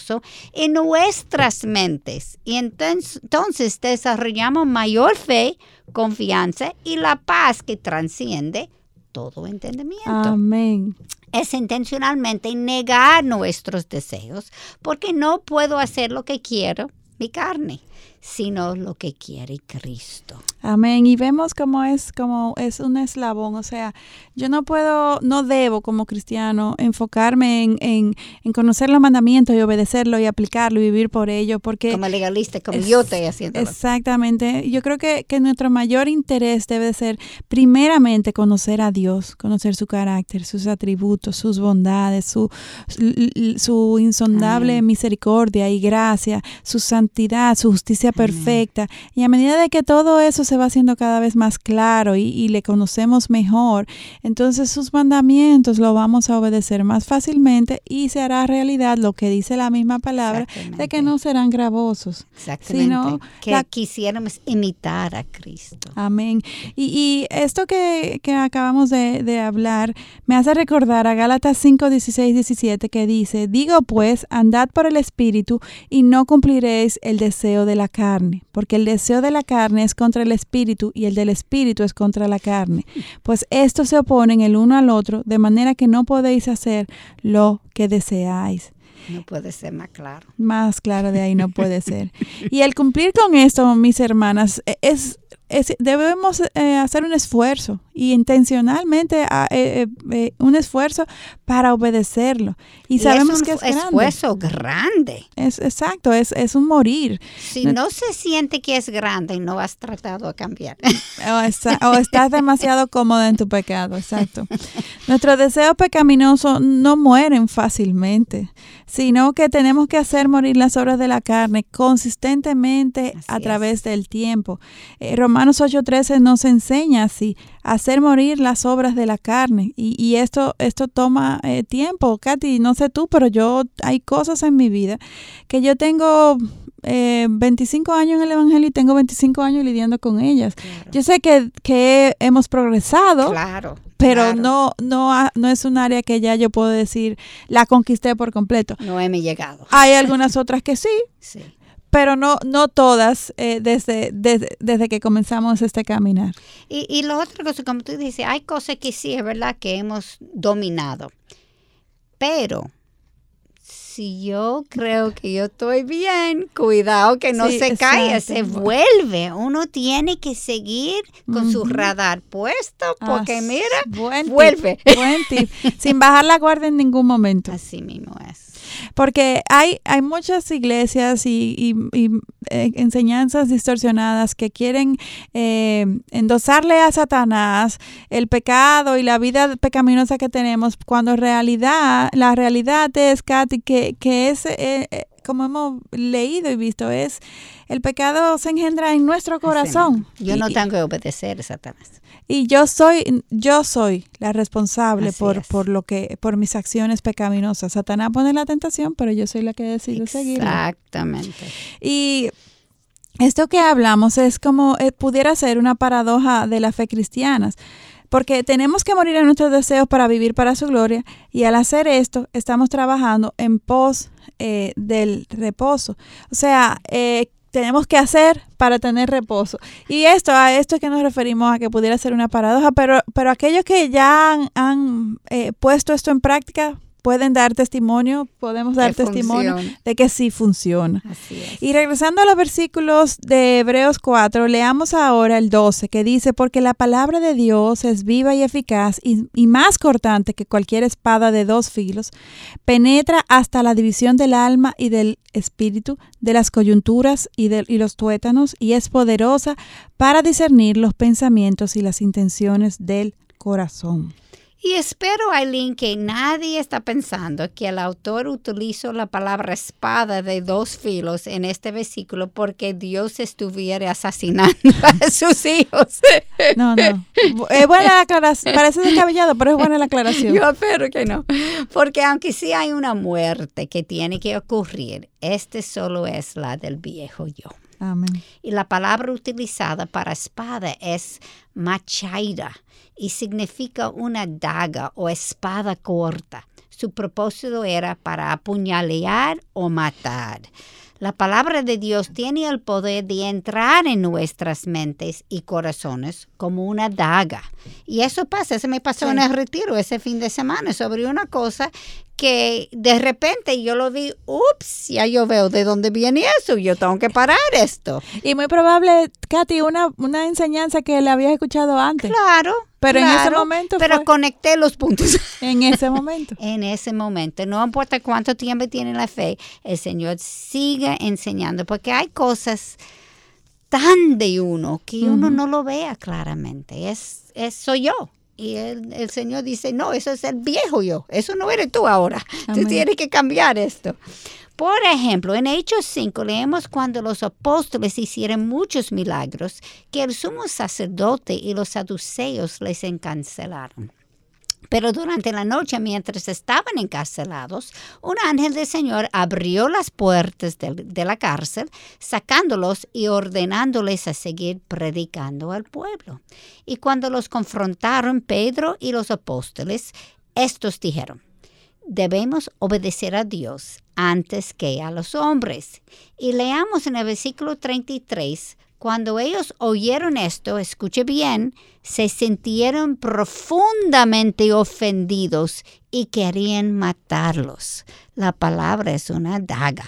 en nuestras mentes. Y entonces, entonces desarrollamos mayor fe, confianza y la paz que trasciende todo entendimiento. Amén. Es intencionalmente negar nuestros deseos porque no puedo hacer lo que quiero mi carne sino lo que quiere Cristo. Amén. Y vemos cómo es como es un eslabón. O sea, yo no puedo, no debo como cristiano enfocarme en, en, en conocer los mandamientos y obedecerlo y aplicarlo y vivir por ello. Porque como legalista, como yo estoy haciendo. Exactamente. Yo creo que, que nuestro mayor interés debe ser primeramente conocer a Dios, conocer su carácter, sus atributos, sus bondades, su, su insondable misericordia y gracia, su santidad, su justicia perfecta. Y a medida de que todo eso se va haciendo cada vez más claro y, le conocemos mejor, entonces sus mandamientos lo vamos a obedecer más fácilmente y se hará realidad lo que dice la misma palabra de que no serán gravosos. Sino que quisiéramos imitar a Cristo. Amén. Y, esto que, acabamos de, de, hablar me hace recordar a Gálatas 5, 16, 17 que dice, digo pues, andad por el Espíritu y no cumpliréis el deseo de la carne porque el deseo de la carne es contra el espíritu y el del espíritu es contra la carne. Pues estos se oponen el uno al otro, de manera que no podéis hacer lo que deseáis. No puede ser más claro. Más claro de ahí no puede ser. Y el cumplir con esto, mis hermanas, e, es debemos eh, hacer un esfuerzo y intencionalmente ah, eh, eh, un esfuerzo para obedecerlo. Y, sabemos que es un esfuerzo grande. Es, exacto, es, es un morir. Si no, se siente que es grande, no has tratado de cambiar. O, o estás demasiado cómodo en tu pecado, exacto. Nuestros deseos pecaminosos no mueren fácilmente, sino que tenemos que hacer morir las obras de la carne consistentemente a través del tiempo. Romanos 8:13 nos enseña así, hacer morir las obras de la carne. Y, esto, esto toma eh, tiempo, Katy, no sé tú, pero yo hay cosas en mi vida que yo tengo 25 eh, años en el Evangelio y tengo 25 años lidiando con ellas. Yo sé que, que, hemos progresado, claro, pero No, no, no es un área que ya yo puedo decir la conquisté por completo. No he llegado. Hay algunas otras que sí. Sí pero no, no todas eh, desde, desde, que comenzamos este caminar. Y, y lo otro como tú dices, hay cosas que sí es verdad que hemos dominado, pero si yo creo que yo estoy bien, cuidado que no se caiga, se vuelve. Uno tiene que seguir con su radar puesto porque mira, vuelve. buen tip. Sin bajar la guardia en ningún momento. Así mismo es. Porque hay, hay muchas iglesias y, eh, enseñanzas distorsionadas que quieren eh, endosarle a Satanás el pecado y la vida pecaminosa que tenemos, cuando en realidad, la realidad es, Katy, que, que es... Eh, como hemos leído y visto, es el pecado se engendra en nuestro corazón. Yo no tengo que obedecer a Satanás. Y yo soy, yo soy la responsable por, por lo que, por mis acciones pecaminosas. Satanás pone la tentación, pero yo soy la que decido seguir. Exactamente. Y esto que hablamos es como eh, pudiera ser una paradoja de la fe cristiana. Porque tenemos que morir en nuestros deseos para vivir para su gloria y al hacer esto estamos trabajando en pos eh, del reposo. O sea, eh, tenemos que hacer para tener reposo. Y esto, a esto es que nos referimos a que pudiera ser una paradoja, pero, pero aquellos que ya han, eh, puesto esto en práctica pueden dar testimonio, podemos dar testimonio de que sí funciona. Y regresando a los versículos de Hebreos 4, leamos ahora el 12, que dice, porque la palabra de Dios es viva y eficaz y, más cortante que cualquier espada de dos filos, penetra hasta la división del alma y del espíritu, de las coyunturas y, de, y los tuétanos, y es poderosa para discernir los pensamientos y las intenciones del corazón. Y espero, Aileen, que nadie está pensando que el autor utilizó la palabra espada de dos filos en este versículo porque Dios estuviera asesinando a sus hijos. No, no. Es buena la aclaración. Parece descabellado, pero es buena la aclaración. Yo espero que no. Porque aunque sí hay una muerte que tiene que ocurrir, este solo es la del viejo yo. Amén. Y la palabra utilizada para espada es machaira y significa una daga o espada corta. Su propósito era para apuñalear o matar. La palabra de Dios tiene el poder de entrar en nuestras mentes y corazones como una daga. Y eso pasa, se me pasó en el retiro ese fin de semana sobre una cosa que de repente yo lo vi, ups, ya yo veo de dónde viene eso, yo tengo que parar esto. Y muy probable, Katy, una, una enseñanza que le había escuchado antes. Claro. Pero en ese momento. Pero conecté los puntos. En ese momento. en ese momento. No importa cuánto tiempo tiene la fe, el Señor sigue enseñando, porque hay cosas tan de uno que uno no lo vea claramente. Es, es soy yo. Y el, el, Señor dice, no, eso es el viejo yo, eso no eres tú ahora, tú tienes que cambiar esto. Por ejemplo, en Hechos 5 leemos cuando los apóstoles hicieron muchos milagros que el sumo sacerdote y los saduceos les encancelaron. Pero durante la noche, mientras estaban encarcelados, un ángel del Señor abrió las puertas de, la cárcel, sacándolos y ordenándoles a seguir predicando al pueblo. Y cuando los confrontaron Pedro y los apóstoles, estos dijeron, debemos obedecer a Dios antes que a los hombres. Y leamos en el versículo 33 cuando ellos oyeron esto, escuche bien, se sintieron profundamente ofendidos y querían matarlos. La palabra es una daga.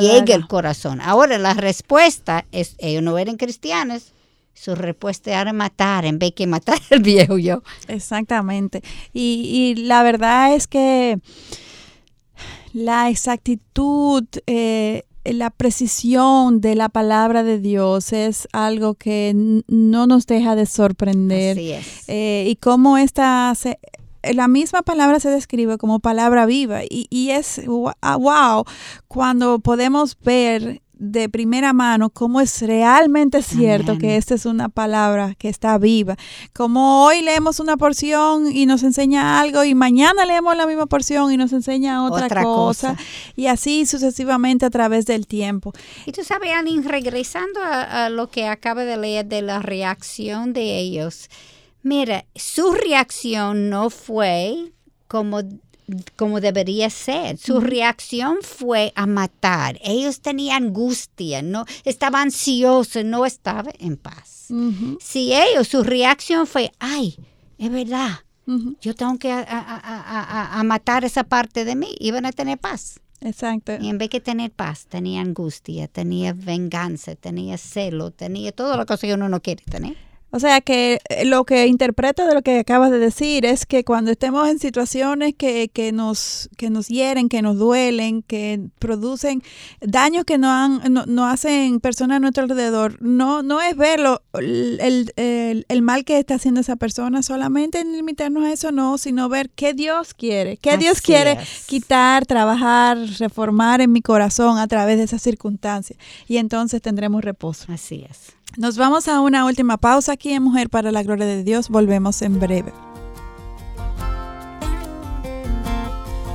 Llega el corazón. Ahora la respuesta es, ellos no eran cristianos, su respuesta era matar en vez de matar al viejo yo. Exactamente. Y, la verdad es que la exactitud eh, la precisión de la palabra de Dios es algo que no nos deja de sorprender. Así es. Eh, y cómo esta, la misma palabra se describe como palabra viva. Y, y es wow ah, cuando podemos ver de primera mano cómo es realmente cierto que esta es una palabra que está viva. Como hoy leemos una porción y nos enseña algo y mañana leemos la misma porción y nos enseña otra, cosa, y así sucesivamente a través del tiempo. Y tú sabes, Aline, regresando a, lo que acaba de leer de la reacción de ellos, mira, su reacción no fue como como debería ser. Su reacción fue a matar. Ellos tenían angustia, no estaba ansioso, no estaba en paz. Si ellos, su reacción fue, ay, es verdad, yo tengo que a, matar esa parte de mí, iban a tener paz. Exacto. Y en vez de tener paz, tenía angustia, tenía venganza, tenía celo, tenía todas las cosas que uno no quiere tener. O sea que eh, lo que interpreto de lo que acabas de decir es que cuando estemos en situaciones que, que, nos, que nos hieren, que nos duelen, que producen daños que no, han, no, hacen personas a nuestro alrededor, no, no es ver el, el, el, mal que está haciendo esa persona, solamente limitarnos a eso, no, sino ver qué Dios quiere, qué Dios quiere quitar, trabajar, reformar en mi corazón a través de esas circunstancias. Y entonces tendremos reposo. Así es. Nos vamos a una última pausa aquí en Mujer para la Gloria de Dios. Volvemos en breve.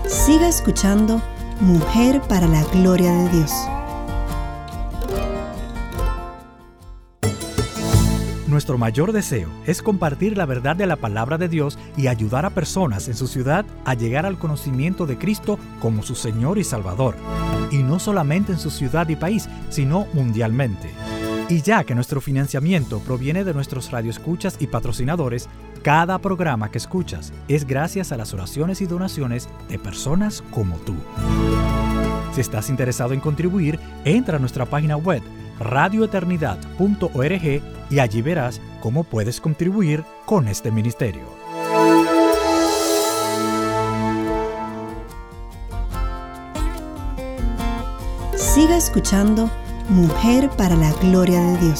Siga escuchando Mujer para la Gloria de Dios. Nuestro mayor deseo es compartir la verdad de la palabra de Dios y ayudar a personas en su ciudad a llegar al conocimiento de Cristo como su Señor y Salvador. Y no solamente en su ciudad y país, sino mundialmente. Y ya que nuestro financiamiento proviene de nuestros radioescuchas y patrocinadores, cada programa que escuchas es gracias a las oraciones y donaciones de personas como tú. Si estás interesado en contribuir, entra a nuestra página web radioeternidad.org y allí verás cómo puedes contribuir con este ministerio. Siga escuchando Mujer para la Gloria de Dios.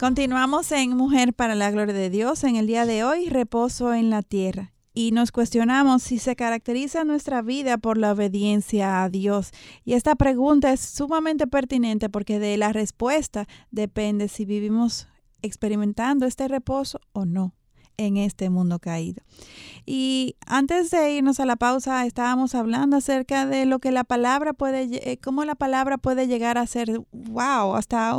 Continuamos en Mujer para la Gloria de Dios. En el día de hoy, reposo en la tierra. Y nos cuestionamos si se caracteriza nuestra vida por la obediencia a Dios. Y esta pregunta es sumamente pertinente porque de la respuesta depende si vivimos experimentando este reposo o no en este mundo caído. Y antes de irnos a la pausa, estábamos hablando acerca de lo que la palabra puede, eh, cómo la palabra puede llegar a ser, wow, hasta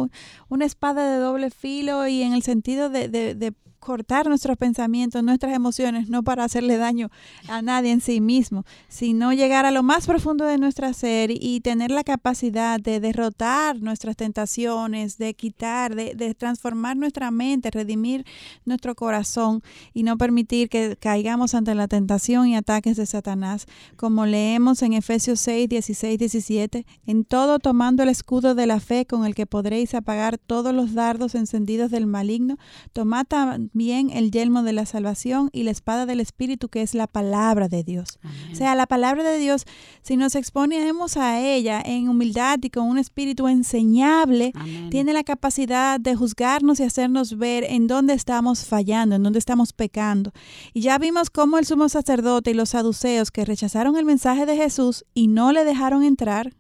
una espada de doble filo y en el sentido de, de, de cortar nuestros pensamientos, nuestras emociones, no para hacerle daño a nadie en sí mismo, sino llegar a lo más profundo de nuestra ser y tener la capacidad de derrotar nuestras tentaciones, de quitar, de, de transformar nuestra mente, redimir nuestro corazón y no permitir que caigamos ante la tentación y ataques de Satanás, como leemos en Efesios 6, 16, 17, en todo tomando el escudo de la fe con el que podréis apagar todos los dardos encendidos del maligno, tomad bien el yelmo de la salvación y la espada del Espíritu, que es la palabra de Dios. O sea, la palabra de Dios, si nos exponemos a ella en humildad y con un espíritu enseñable, tiene la capacidad de juzgarnos y hacernos ver en dónde estamos fallando, en dónde estamos pecando. Y ya vimos cómo el sumo sacerdote y los saduceos que rechazaron el mensaje de Jesús y no le dejaron entrar,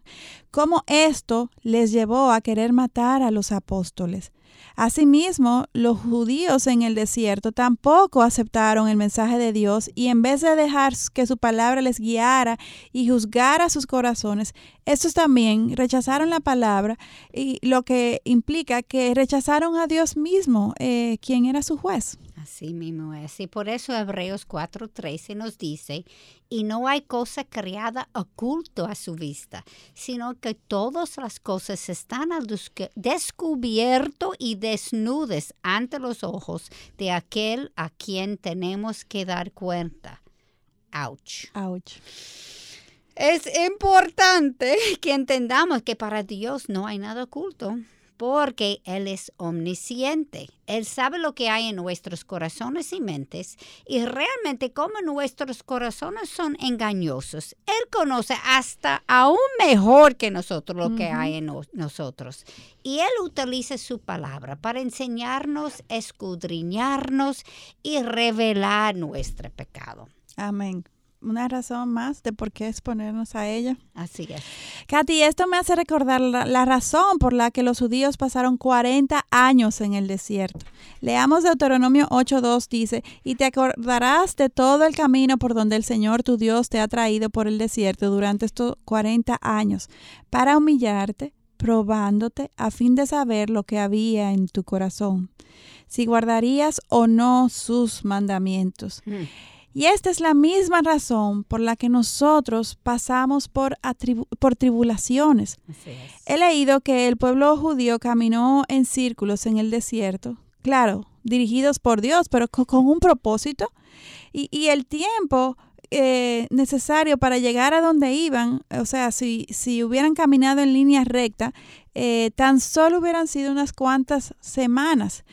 cómo esto les llevó a querer matar a los apóstoles. Asimismo, los judíos en el desierto tampoco aceptaron el mensaje de Dios y en vez de dejar que su palabra les guiara y juzgara sus corazones, estos también rechazaron la palabra y lo que implica que rechazaron a Dios mismo, eh, quien era su juez. Así mismo es. Y por eso Hebreos 4:13 nos dice, y no hay cosa creada oculto a su vista, sino que todas las cosas están al descubierto y desnudes ante los ojos de aquel a quien tenemos que dar cuenta. Ouch. Ouch. Es importante que entendamos que para Dios no hay nada oculto porque Él es omnisciente. Él sabe lo que hay en nuestros corazones y mentes y realmente como nuestros corazones son engañosos. Él conoce hasta aún mejor que nosotros lo que hay en nosotros. Y Él utiliza su palabra para enseñarnos, escudriñarnos y revelar nuestro pecado. Amén una razón más de por qué exponernos a ella. Así es. Katy, esto me hace recordar la, razón por la que los judíos pasaron 40 años en el desierto. Leamos Deuteronomio 8.2 dice, y te acordarás de todo el camino por donde el Señor tu Dios te ha traído por el desierto durante estos 40 años, para humillarte, probándote, a fin de saber lo que había en tu corazón, si guardarías o no sus mandamientos. Mm. Y esta es la misma razón por la que nosotros pasamos por, por tribulaciones. He leído que el pueblo judío caminó en círculos en el desierto, claro, dirigidos por Dios, pero con, un propósito. Y, y el tiempo eh, necesario para llegar a donde iban, o sea, si, si hubieran caminado en línea recta, eh, tan solo hubieran sido unas cuantas semanas.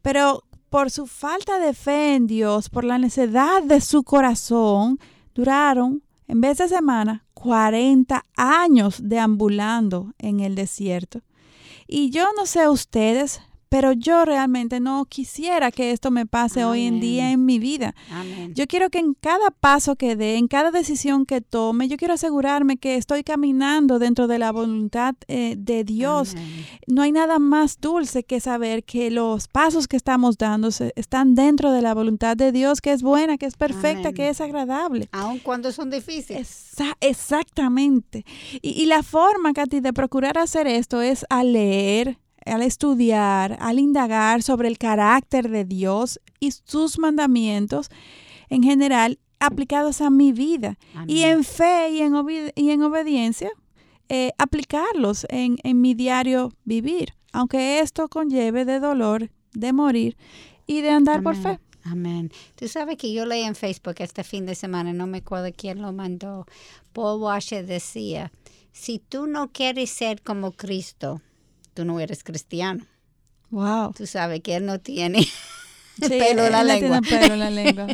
Pero por su falta de fe en Dios, por la necedad de su corazón, duraron, en vez de semana, 40 años deambulando en el desierto. Y yo no sé ustedes, pero yo realmente no quisiera que esto me pase hoy en día en mi vida. Yo quiero que en cada paso que dé, en cada decisión que tome, yo quiero asegurarme que estoy caminando dentro de la voluntad eh, de Dios. No hay nada más dulce que saber que los pasos que estamos dando están dentro de la voluntad de Dios, que es buena, que es perfecta, que es agradable. Aun cuando son difíciles. exactamente. Y, y la forma, Katy, de procurar hacer esto es a leer, al estudiar, al indagar sobre el carácter de Dios y sus mandamientos en general aplicados a mi vida y en fe y en, y en obediencia, eh, aplicarlos en, mi diario vivir, aunque esto conlleve de dolor, de morir y de andar por fe. Amén. Tú sabes que yo leí en Facebook este fin de semana, no me acuerdo quién lo mandó. Paul Washer decía, si tú no quieres ser como Cristo, tú no eres cristiano. Wow. Tú sabes que él no tiene pelo, en la lengua. pelo en la lengua.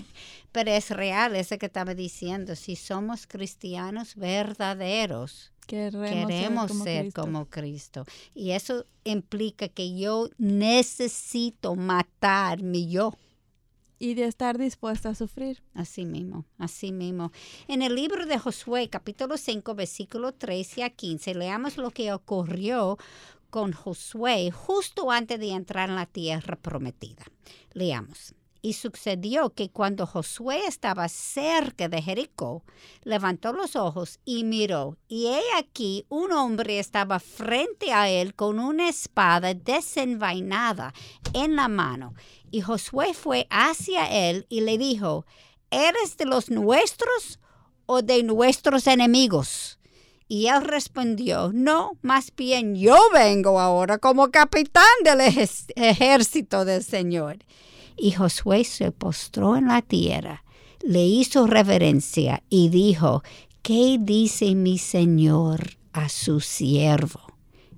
Pero es real eso que estaba diciendo. Si somos cristianos verdaderos, queremos, ser, como, Cristo. Y eso implica que yo necesito matar mi yo. Y de estar dispuesta a sufrir. Así mismo, así mismo. En el libro de Josué, capítulo 5, versículo 13 a 15, leamos lo que ocurrió con Josué justo antes de entrar en la tierra prometida. Leamos. Y sucedió que cuando Josué estaba cerca de Jericó, levantó los ojos y miró, y he aquí un hombre estaba frente a él con una espada desenvainada en la mano. Y Josué fue hacia él y le dijo, ¿eres de los nuestros o de nuestros enemigos? Y él respondió, no, más bien yo vengo ahora como capitán del ejército del Señor. Y Josué se postró en la tierra, le hizo reverencia y dijo, ¿qué dice mi Señor a su siervo?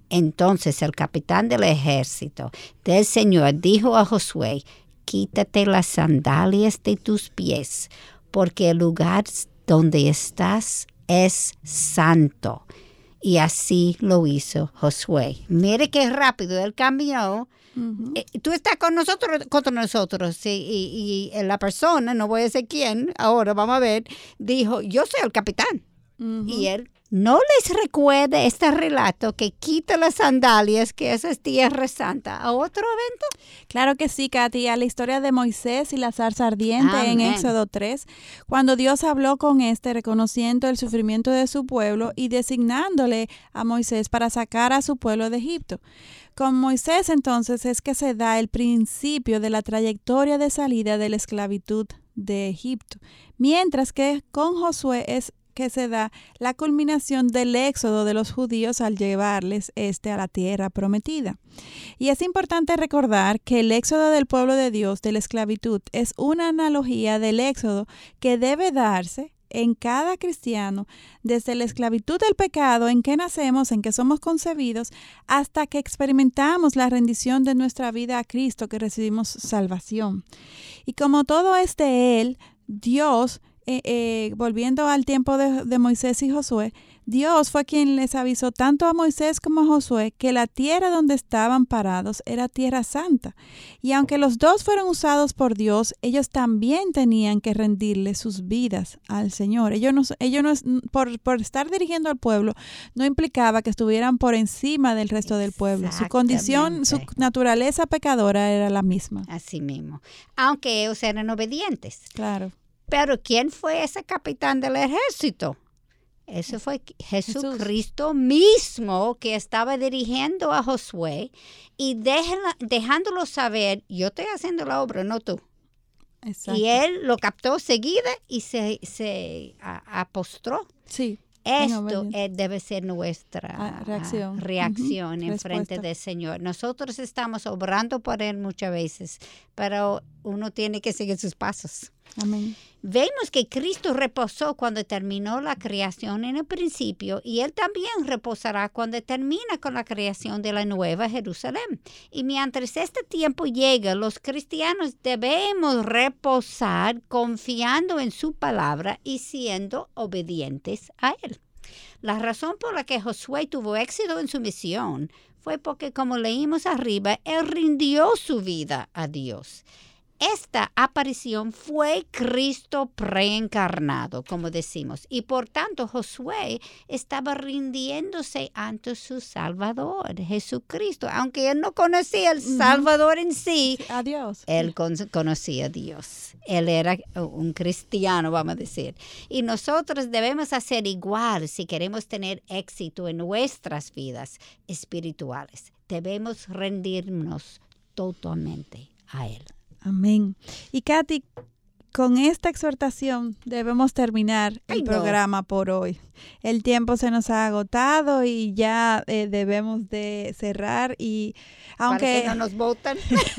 Entonces el capitán del ejército del Señor dijo a Josué, quítate las sandalias de tus pies, porque el lugar donde estás es santo. Y así lo hizo Josué. Mire qué rápido él cambió. Eh, tú estás con nosotros, contra nosotros. y, la persona, no voy a decir quién, ahora vamos a ver, dijo, yo soy el capitán. Y él no les recuerde este relato que quita las sandalias, que esa es Tierra Santa, a otro evento? Claro que sí, Katy, a la historia de Moisés y la zarza ardiente en Éxodo 3, cuando Dios habló con este reconociendo el sufrimiento de su pueblo y designándole a Moisés para sacar a su pueblo de Egipto. Con Moisés entonces es que se da el principio de la trayectoria de salida de la esclavitud de Egipto, mientras que con Josué es que se da la culminación del éxodo de los judíos al llevarles este a la tierra prometida. Y es importante recordar que el éxodo del pueblo de Dios de la esclavitud es una analogía del éxodo que debe darse en cada cristiano, desde la esclavitud del pecado en que nacemos, en que somos concebidos, hasta que experimentamos la rendición de nuestra vida a Cristo, que recibimos salvación. Y como todo es de Él, Dios eh, eh, volviendo al tiempo de, Moisés y Josué, Dios fue quien les avisó tanto a Moisés como a Josué que la tierra donde estaban parados era tierra santa. Y aunque los dos fueron usados por Dios, ellos también tenían que rendirle sus vidas al Señor. Ellos no, ellos no por, por estar dirigiendo al pueblo, no implicaba que estuvieran por encima del resto del pueblo. Su condición, su naturaleza pecadora era la misma. Así mismo. Aunque ellos eran obedientes. Claro. Pero ¿quién fue ese capitán del ejército? Ese fue Jesucristo mismo que estaba dirigiendo a Josué y dejándolo saber, yo estoy haciendo la obra, no tú. Y él lo captó seguida y se, se apostró. Sí. Esto debe ser nuestra ah, reacción, reacción en frente del Señor. Nosotros estamos obrando por Él muchas veces, pero uno tiene que seguir sus pasos. Vemos que Cristo reposó cuando terminó la creación en el principio y Él también reposará cuando termina con la creación de la nueva Jerusalén. Y mientras este tiempo llega, los cristianos debemos reposar confiando en su palabra y siendo obedientes a Él. La razón por la que Josué tuvo éxito en su misión fue porque, como leímos arriba, Él rindió su vida a Dios. Esta aparición fue Cristo preencarnado, como decimos, y por tanto Josué estaba rindiéndose ante su Salvador, Jesucristo, aunque él no conocía al Salvador en sí. A Dios. Él conocía a Dios. Él era un cristiano, vamos a decir. Y nosotros debemos hacer igual si queremos tener éxito en nuestras vidas espirituales. Debemos rendirnos totalmente a Él. Amén. Y Katy, con esta exhortación debemos terminar el programa por hoy. El tiempo se nos ha agotado y ya eh, debemos de cerrar y aunque para que no nos voten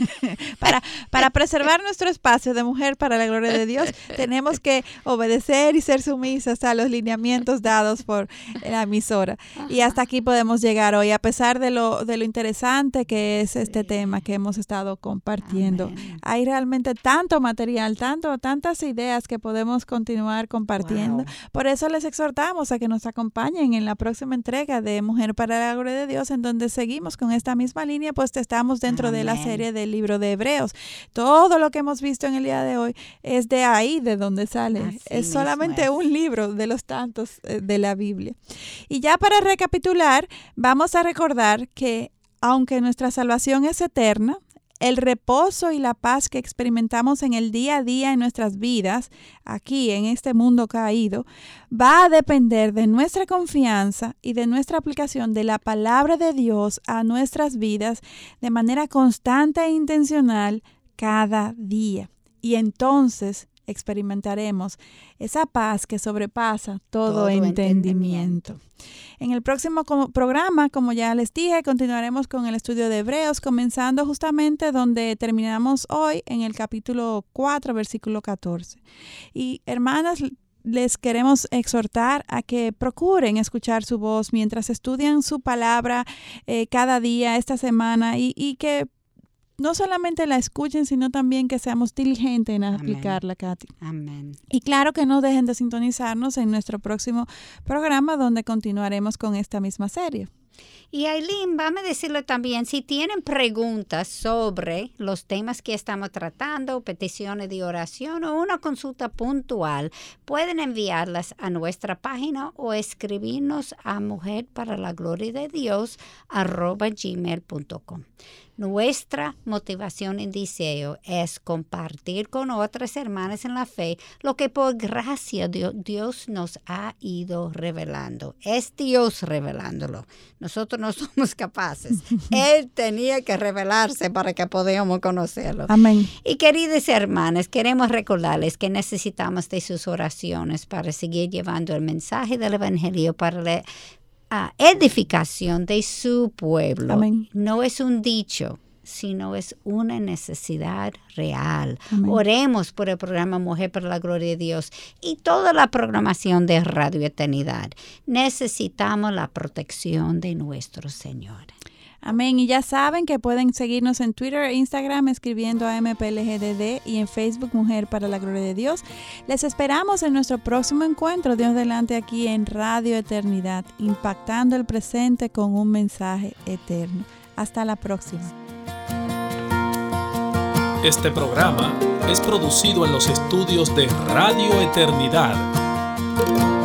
para, para preservar nuestro espacio de mujer para la gloria de Dios, tenemos que obedecer y ser sumisas a los lineamientos dados por la emisora. Y hasta aquí podemos llegar hoy, a pesar de lo, de lo interesante que es este tema que hemos estado compartiendo. Hay realmente tanto material, tanto, tantas ideas que podemos continuar compartiendo. Por eso les exhortamos a que nos acompañen en la próxima entrega de Mujer para la Gloria de Dios, en donde seguimos con esta misma línea, pues estamos dentro de la serie del libro de Hebreos. Todo lo que hemos visto en el día de hoy es de ahí, de donde sale. es solamente un libro de los tantos eh, de la Biblia. Y ya para recapitular, vamos a recordar que aunque nuestra salvación es eterna, el reposo y la paz que experimentamos en el día a día en nuestras vidas, aquí en este mundo caído, va a depender de nuestra confianza y de nuestra aplicación de la palabra de Dios a nuestras vidas de manera constante e intencional cada día. Y entonces experimentaremos esa paz que sobrepasa todo, entendimiento. En el próximo programa, como ya les dije, continuaremos con el estudio de Hebreos, comenzando justamente donde terminamos hoy en el capítulo 4, versículo 14. Y hermanas, les queremos exhortar a que procuren escuchar su voz mientras estudian su palabra eh, cada día, esta semana, y, y que no solamente la escuchen, sino también que seamos diligentes en aplicarla, Katy. Amén. Y claro que no dejen de sintonizarnos en nuestro próximo programa donde continuaremos con esta misma serie. Y Aileen, vamos a decirle también, si tienen preguntas sobre los temas que estamos tratando, peticiones de oración o una consulta puntual, pueden enviarlas a nuestra página o escribirnos a mujer para la gloria de Dios gmail.com. Nuestra motivación en deseo es compartir con otras hermanas en la fe lo que por gracia Dios nos ha ido revelando. Es Dios revelándolo. Nosotros no somos capaces. Él tenía que revelarse para que podamos conocerlo. Amén. Y queridas hermanas, queremos recordarles que necesitamos de sus oraciones para seguir llevando el mensaje del Evangelio para edificación de su pueblo. No es un dicho, sino es una necesidad real. Oremos por el programa Mujer para la Gloria de Dios y toda la programación de Radio Eternidad. Necesitamos la protección de nuestro Señor. Amén. Y ya saben que pueden seguirnos en Twitter e Instagram escribiendo a MPLGDD y en Facebook Mujer para la Gloria de Dios. Les esperamos en nuestro próximo encuentro, Dios delante, aquí en Radio Eternidad, impactando el presente con un mensaje eterno. Hasta la próxima. Este programa es producido en los estudios de Radio Eternidad.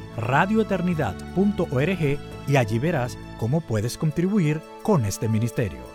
radioeternidad.org y allí verás cómo puedes contribuir con este ministerio.